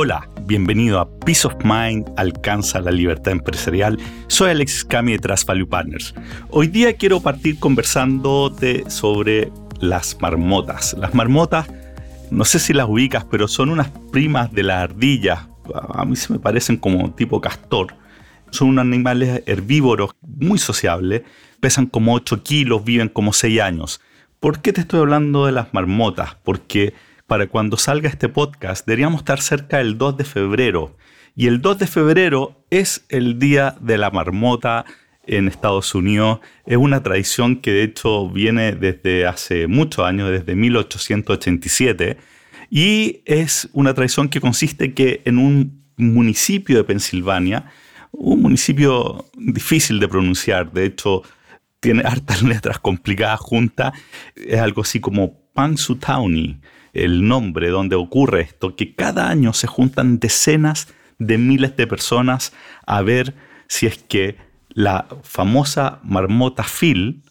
Hola, bienvenido a Peace of Mind alcanza la libertad empresarial. Soy Alexis Cami de Trust Value Partners. Hoy día quiero partir conversándote sobre las marmotas. Las marmotas, no sé si las ubicas, pero son unas primas de las ardillas. A mí se me parecen como tipo castor. Son unos animales herbívoros muy sociables. Pesan como 8 kilos, viven como 6 años. ¿Por qué te estoy hablando de las marmotas? Porque para cuando salga este podcast, deberíamos estar cerca del 2 de febrero. Y el 2 de febrero es el Día de la Marmota en Estados Unidos. Es una tradición que de hecho viene desde hace muchos años, desde 1887. Y es una tradición que consiste que en un municipio de Pensilvania, un municipio difícil de pronunciar, de hecho tiene hartas letras complicadas juntas, es algo así como Pansutauni el nombre donde ocurre esto, que cada año se juntan decenas de miles de personas a ver si es que la famosa marmota Phil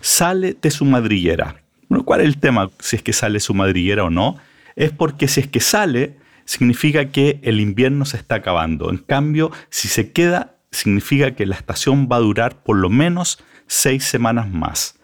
sale de su madriguera. Bueno, ¿cuál es el tema si es que sale su madriguera o no? Es porque si es que sale, significa que el invierno se está acabando. En cambio, si se queda, significa que la estación va a durar por lo menos seis semanas más.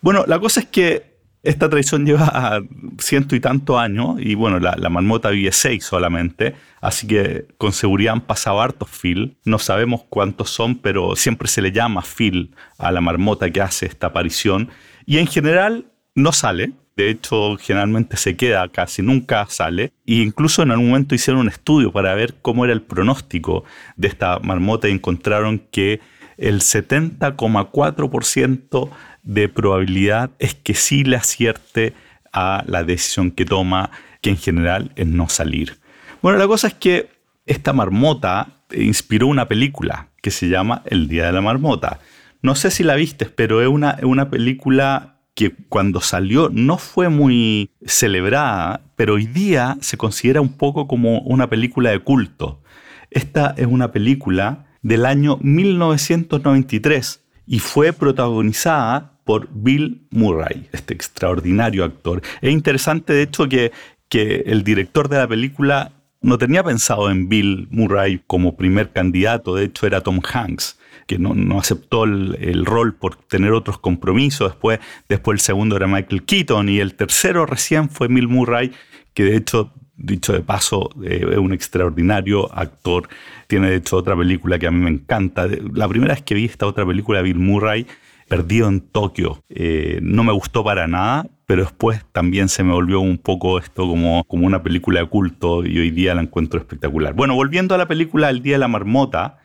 Bueno, la cosa es que esta tradición lleva ciento y tantos años y bueno, la, marmota vive seis solamente, así que con seguridad han pasado hartos Phil. No sabemos cuántos son, pero siempre se le llama Phil a la marmota que hace esta aparición y en general no sale. De hecho, generalmente se queda, casi nunca sale. E incluso en algún momento hicieron un estudio para ver cómo era el pronóstico de esta marmota y encontraron que el 70,4% de probabilidad es que sí le acierte a la decisión que toma, que en general es no salir. Bueno, la cosa es que esta marmota inspiró una película que se llama El Día de la Marmota. No sé si la viste, pero es una, una película que cuando salió no fue muy celebrada, pero hoy día se considera un poco como una película de culto. Esta es una película del año 1993 y fue protagonizada por Bill Murray, este extraordinario actor. Es interesante, de hecho, que, que el director de la película no tenía pensado en Bill Murray como primer candidato, de hecho era Tom Hanks, que no, aceptó el, rol por tener otros compromisos, después, después el segundo era Michael Keaton y el tercero recién fue Bill Murray, que de hecho, dicho de paso, eh, es un extraordinario actor, tiene de hecho otra película que a mí me encanta, la primera vez que vi esta otra película, Bill Murray, Perdido en Tokio. Eh, no me gustó para nada, pero después también se me volvió un poco esto como, como una película de culto y hoy día la encuentro espectacular. Bueno, volviendo a la película El Día de la Marmota,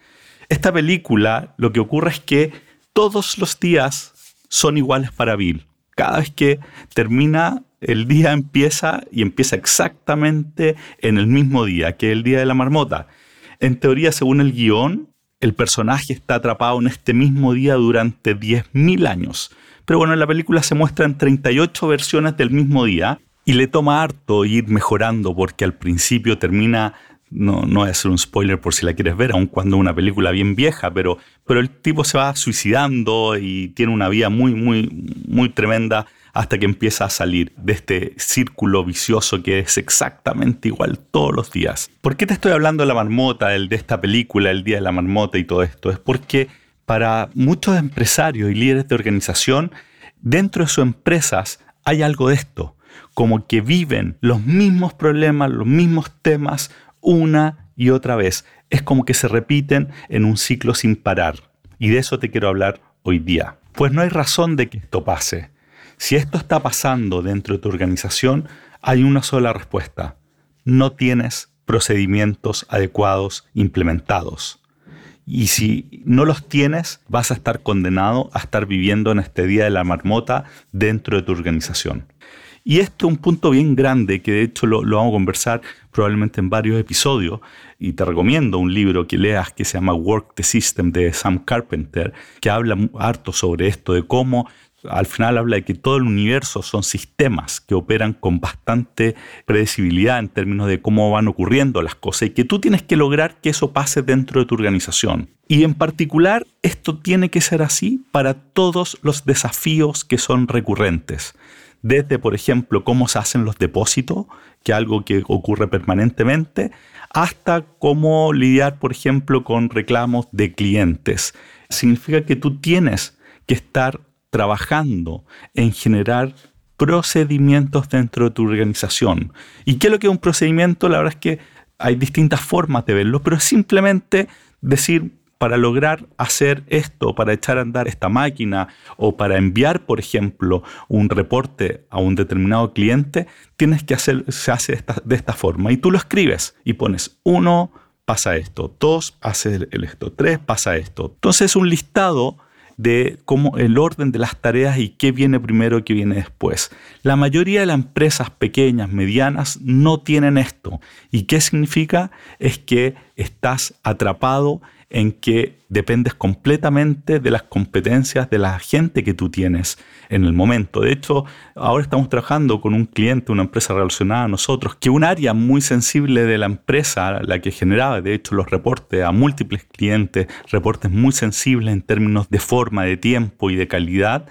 esta película lo que ocurre es que todos los días son iguales para Bill. Cada vez que termina el día empieza y empieza exactamente en el mismo día, que el Día de la Marmota. En teoría, según el guion, el personaje está atrapado en este mismo día durante 10.000 años. Pero bueno, en la película se muestran 38 versiones del mismo día y le toma harto ir mejorando porque al principio termina, no, no voy a hacer un spoiler por si la quieres ver, aun cuando es una película bien vieja, pero, pero el tipo se va suicidando y tiene una vida muy, muy, muy tremenda hasta que empieza a salir de este círculo vicioso que es exactamente igual todos los días. ¿Por qué te estoy hablando de la marmota, el de esta película, el Día de la Marmota y todo esto? Es porque para muchos empresarios y líderes de organización, dentro de sus empresas hay algo de esto, como que viven los mismos problemas, los mismos temas una y otra vez. Es como que se repiten en un ciclo sin parar. Y de eso te quiero hablar hoy día. Pues no hay razón de que esto pase. Si esto está pasando dentro de tu organización, hay una sola respuesta. No tienes procedimientos adecuados implementados. Y si no los tienes, vas a estar condenado a estar viviendo en este día de la marmota dentro de tu organización. Y esto es un punto bien grande que de hecho lo, vamos a conversar probablemente en varios episodios. Y te recomiendo un libro que leas que se llama Work the System de Sam Carpenter, que habla harto sobre esto, de cómo al final habla de que todo el universo son sistemas que operan con bastante predecibilidad en términos de cómo van ocurriendo las cosas y que tú tienes que lograr que eso pase dentro de tu organización. Y en particular, esto tiene que ser así para todos los desafíos que son recurrentes. Desde, por ejemplo, cómo se hacen los depósitos, que es algo que ocurre permanentemente, hasta cómo lidiar, por ejemplo, con reclamos de clientes. Significa que tú tienes que estar trabajando en generar procedimientos dentro de tu organización. ¿Y qué es lo que es un procedimiento? La verdad es que hay distintas formas de verlo, pero simplemente decir, para lograr hacer esto, para echar a andar esta máquina o para enviar, por ejemplo, un reporte a un determinado cliente, tienes que hacer, se hace esta, de esta forma. Y tú lo escribes y pones uno, pasa esto, dos, hace esto, tres, pasa esto. Entonces es un listado de cómo el orden de las tareas y qué viene primero y qué viene después. La mayoría de las empresas pequeñas, medianas, no tienen esto. ¿Y qué significa? Es que estás atrapado en que dependes completamente de las competencias de la gente que tú tienes en el momento. De hecho, ahora estamos trabajando con un cliente, una empresa relacionada a nosotros, que un área muy sensible de la empresa, la que generaba, de hecho, los reportes a múltiples clientes, reportes muy sensibles en términos de forma, de tiempo y de calidad,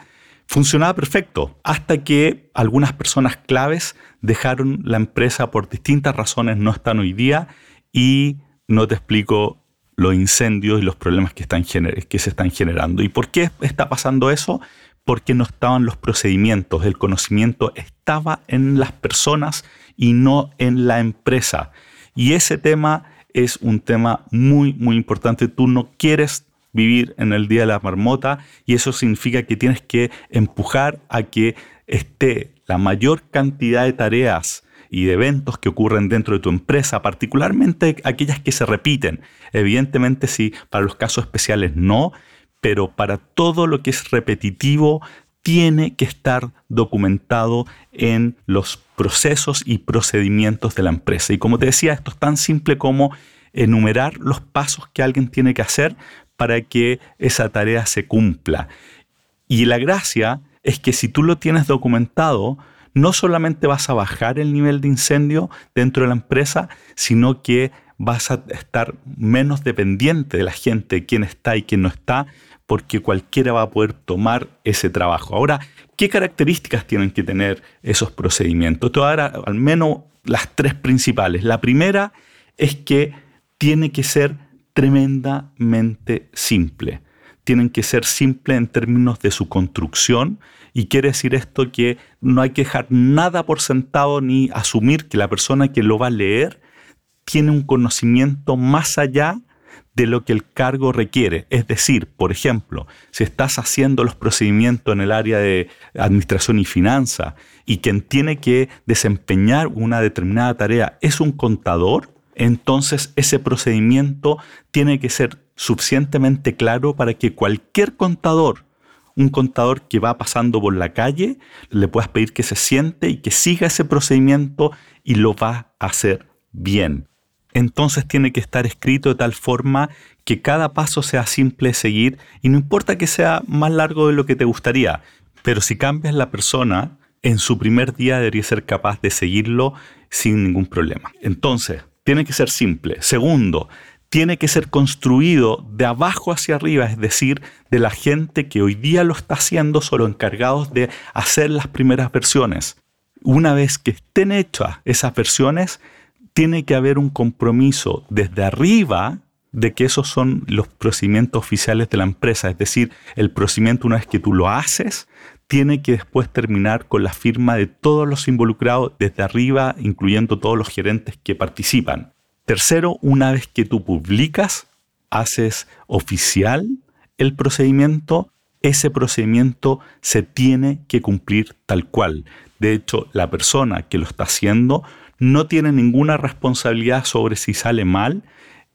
funcionaba perfecto, hasta que algunas personas claves dejaron la empresa por distintas razones, no están hoy día, y no te explico los incendios y los problemas que, están que se están generando. ¿Y por qué está pasando eso? Porque no estaban los procedimientos, el conocimiento estaba en las personas y no en la empresa. Y ese tema es un tema muy, muy importante. Tú no quieres vivir en el Día de la Marmota y eso significa que tienes que empujar a que esté la mayor cantidad de tareas y de eventos que ocurren dentro de tu empresa, particularmente aquellas que se repiten. Evidentemente sí, para los casos especiales no, pero para todo lo que es repetitivo tiene que estar documentado en los procesos y procedimientos de la empresa. Y como te decía, esto es tan simple como enumerar los pasos que alguien tiene que hacer para que esa tarea se cumpla. Y la gracia es que si tú lo tienes documentado, no solamente vas a bajar el nivel de incendio dentro de la empresa, sino que vas a estar menos dependiente de la gente, quién está y quién no está, porque cualquiera va a poder tomar ese trabajo. Ahora, ¿qué características tienen que tener esos procedimientos? Te al menos las tres principales. La primera es que tiene que ser tremendamente simple. Tienen que ser simple en términos de su construcción y quiere decir esto que no hay que dejar nada por sentado ni asumir que la persona que lo va a leer tiene un conocimiento más allá de lo que el cargo requiere. Es decir, por ejemplo, si estás haciendo los procedimientos en el área de administración y finanzas y quien tiene que desempeñar una determinada tarea es un contador, entonces ese procedimiento tiene que ser suficientemente claro para que cualquier contador un contador que va pasando por la calle, le puedas pedir que se siente y que siga ese procedimiento y lo va a hacer bien. Entonces tiene que estar escrito de tal forma que cada paso sea simple de seguir y no importa que sea más largo de lo que te gustaría, pero si cambias la persona, en su primer día debería ser capaz de seguirlo sin ningún problema. Entonces, tiene que ser simple. Segundo, tiene que ser construido de abajo hacia arriba, es decir, de la gente que hoy día lo está haciendo, solo encargados de hacer las primeras versiones. Una vez que estén hechas esas versiones, tiene que haber un compromiso desde arriba de que esos son los procedimientos oficiales de la empresa, es decir, el procedimiento una vez que tú lo haces, tiene que después terminar con la firma de todos los involucrados desde arriba, incluyendo todos los gerentes que participan. Tercero, una vez que tú publicas, haces oficial el procedimiento, ese procedimiento se tiene que cumplir tal cual. De hecho, la persona que lo está haciendo no tiene ninguna responsabilidad sobre si sale mal,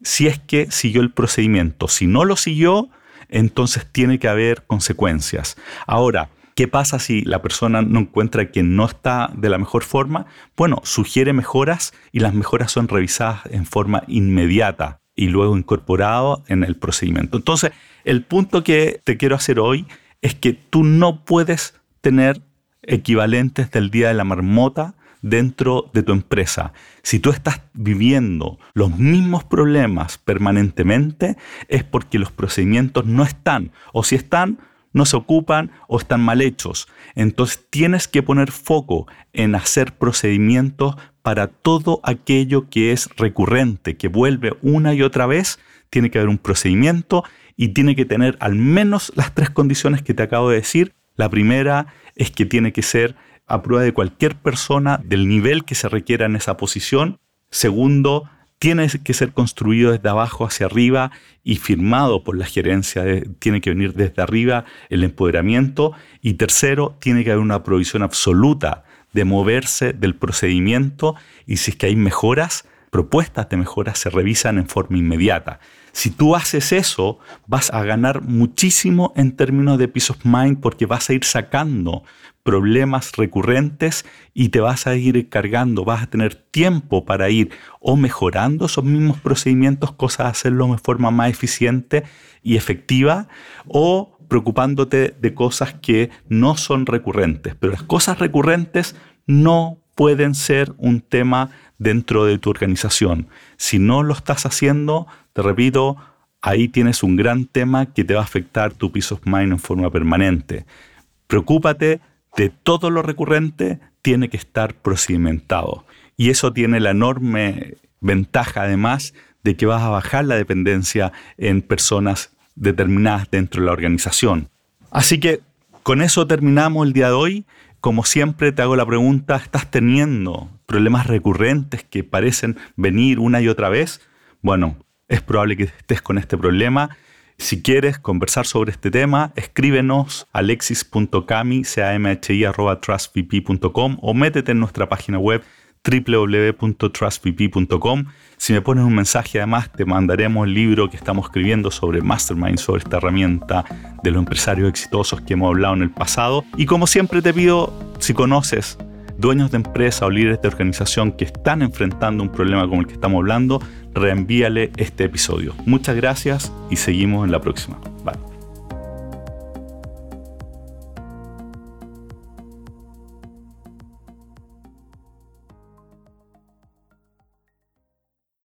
si es que siguió el procedimiento. Si no lo siguió, entonces tiene que haber consecuencias. Ahora, ¿Qué pasa si la persona no encuentra que no está de la mejor forma? Bueno, sugiere mejoras y las mejoras son revisadas en forma inmediata y luego incorporado en el procedimiento. Entonces, el punto que te quiero hacer hoy es que tú no puedes tener equivalentes del Día de la Marmota dentro de tu empresa. Si tú estás viviendo los mismos problemas permanentemente, es porque los procedimientos no están. O si están, no se ocupan o están mal hechos. Entonces tienes que poner foco en hacer procedimientos para todo aquello que es recurrente, que vuelve una y otra vez, tiene que haber un procedimiento y tiene que tener al menos las tres condiciones que te acabo de decir. La primera es que tiene que ser a prueba de cualquier persona del nivel que se requiera en esa posición. Segundo, tiene que ser construido desde abajo hacia arriba y firmado por la gerencia, tiene que venir desde arriba el empoderamiento. Y tercero, tiene que haber una provisión absoluta de moverse del procedimiento y si es que hay mejoras, propuestas de mejoras se revisan en forma inmediata. Si tú haces eso, vas a ganar muchísimo en términos de peace of mind porque vas a ir sacando problemas recurrentes y te vas a ir cargando, vas a tener tiempo para ir o mejorando esos mismos procedimientos, cosas hacerlo de forma más eficiente y efectiva, o preocupándote de cosas que no son recurrentes. Pero las cosas recurrentes no pueden ser un tema dentro de tu organización. Si no lo estás haciendo, te repito, ahí tienes un gran tema que te va a afectar tu peace of mind en forma permanente. Preocúpate de todo lo recurrente, tiene que estar procedimentado. Y eso tiene la enorme ventaja además de que vas a bajar la dependencia en personas determinadas dentro de la organización. Así que con eso terminamos el día de hoy. Como siempre te hago la pregunta, ¿estás teniendo problemas recurrentes que parecen venir una y otra vez? Bueno, es probable que estés con este problema. Si quieres conversar sobre este tema, escríbenos a alexis.cami.trustvp.com o métete en nuestra página web www.trustvp.com. Si me pones un mensaje además, te mandaremos el libro que estamos escribiendo sobre Mastermind, sobre esta herramienta de los empresarios exitosos que hemos hablado en el pasado. Y como siempre te pido, si conoces dueños de empresa o líderes de organización que están enfrentando un problema como el que estamos hablando, reenvíale este episodio. Muchas gracias y seguimos en la próxima.